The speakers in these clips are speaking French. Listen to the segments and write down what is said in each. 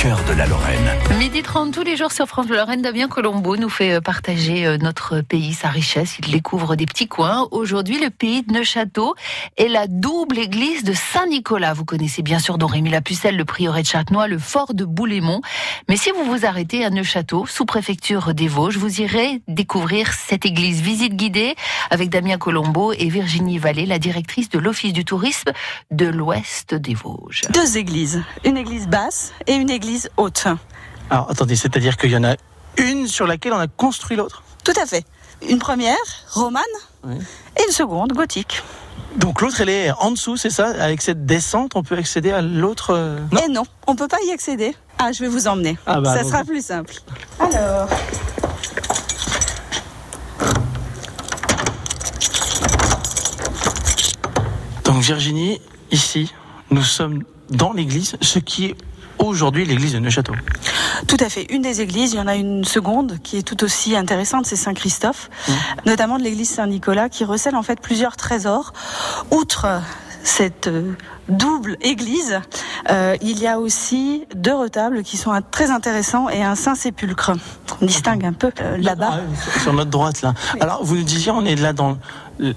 cœur de la Lorraine. Midi 30 tous les jours sur France Lorraine, Damien Colombo nous fait euh, partager euh, notre pays, sa richesse. Il découvre des petits coins. Aujourd'hui, le pays de Neuchâteau est la double église de Saint-Nicolas. Vous connaissez bien sûr Don Rémy Lapucelle, le prieuré de Châtenois, le fort de Boulémont. Mais si vous vous arrêtez à Neuchâteau, sous préfecture des Vosges, vous irez découvrir cette église. Visite guidée avec Damien Colombo et Virginie Vallée, la directrice de l'Office du tourisme de l'Ouest des Vosges. Deux églises, une église basse et une église haute. Alors attendez, c'est-à-dire qu'il y en a une sur laquelle on a construit l'autre? Tout à fait. Une première, romane, Oui. et une seconde, gothique. Donc l'autre, elle est en dessous, c'est ça? Avec cette descente, on peut accéder à l'autre euh, Non? Et non, on peut pas y accéder. Ah, je vais vous emmener. Ah bah, Ça sera plus simple. Alors, Donc Virginie, ici, nous sommes dans l'église, ce qui est aujourd'hui l'église de Neuchâteau. tout à fait. Une des églises, il y en a une seconde qui est tout aussi intéressante, c'est Saint-Christophe, notamment de l'église Saint-Nicolas, qui recèle en fait plusieurs trésors. Outre cette euh, double église, euh, il y a aussi deux retables qui sont très intéressants et un Saint-Sépulcre. On distingue un peu euh, là-bas. Ah sur notre droite, là. Alors, vous nous disiez, on est là dans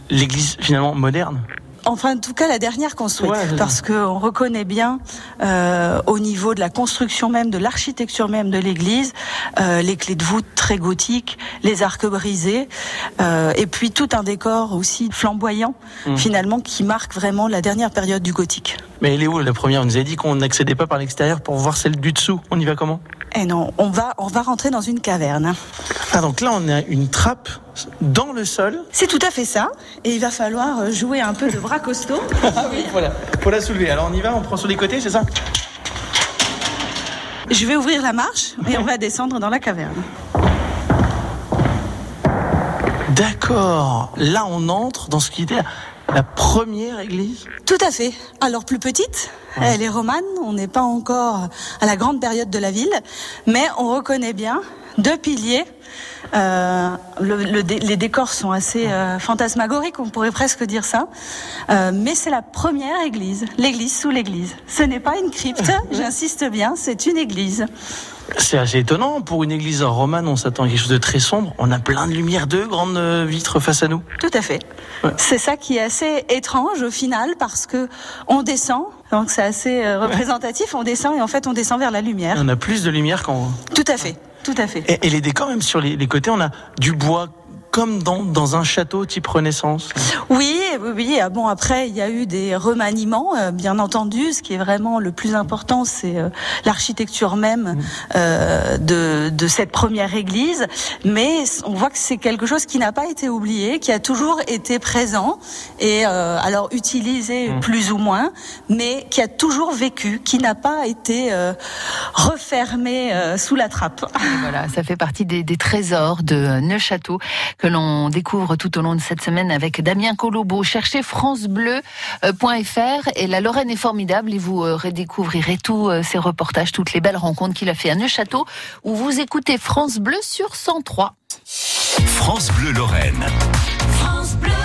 l'église finalement moderne. Enfin, en tout cas, la dernière construite, Ouais, parce qu'on reconnaît bien euh, au niveau de la construction même, de l'architecture même de l'église, euh, les clés de voûte très gothiques, les arcs brisés, euh, et puis tout un décor aussi flamboyant, Mmh. finalement, qui marque vraiment la dernière période du gothique. Mais elle est où la première? On nous a dit qu'on n'accédait pas par l'extérieur pour voir celle du dessous. On y va comment? Eh non, on va, on va rentrer dans une caverne. Ah, donc là, on a une trappe dans le sol. C'est tout à fait ça, et il va falloir euh, jouer un peu de bras costaud. Ah oui, voilà. Faut la soulever. Alors on y va, on prend sur les côtés, c'est ça? Je vais ouvrir la marche et on va descendre dans la caverne. D'accord. Là, on entre dans ce qui était la première église. Tout à fait. Alors plus petite, elle est romane, on n'est pas encore à la grande période de la ville, mais on reconnaît bien deux piliers. Euh, le- le dé- les décors sont assez euh, fantasmagoriques, on pourrait presque dire ça. Euh, mais c'est la première église, l'église sous l'église. Ce n'est pas une crypte, j'insiste bien, c'est une église. C'est assez étonnant. Pour une église romane, on s'attend à quelque chose de très sombre. On a plein de lumière, deux grandes vitres face à nous. Tout à fait. Ouais. C'est ça qui est assez étrange au final parce que on descend, donc c'est assez euh, représentatif. On descend et en fait on descend vers la lumière. On a plus de lumière qu'en. Tout à fait, tout à fait. Et, et les décors, même sur les, les côtés, on a du bois comme dans, dans un château type Renaissance. Oui, oui, oui. Ah Bon, après, il y a eu des remaniements, euh, bien entendu. Ce qui est vraiment le plus important, c'est euh, l'architecture même euh, de, de cette première église. Mais on voit que c'est quelque chose qui n'a pas été oublié, qui a toujours été présent et euh, alors utilisé plus ou moins, mais qui a toujours vécu, qui n'a pas été euh, refermé euh, sous la trappe. Et Voilà, ça fait partie des, des trésors de Neuchâteau que l'on découvre tout au long de cette semaine avec Damien Colombo. Cherchez francebleu.fr et la Lorraine est formidable et vous euh, redécouvrirez tous euh, ces reportages, toutes les belles rencontres qu'il a fait à Neuchâteau où vous écoutez France Bleu sur 103. France Bleu Lorraine. France Bleu.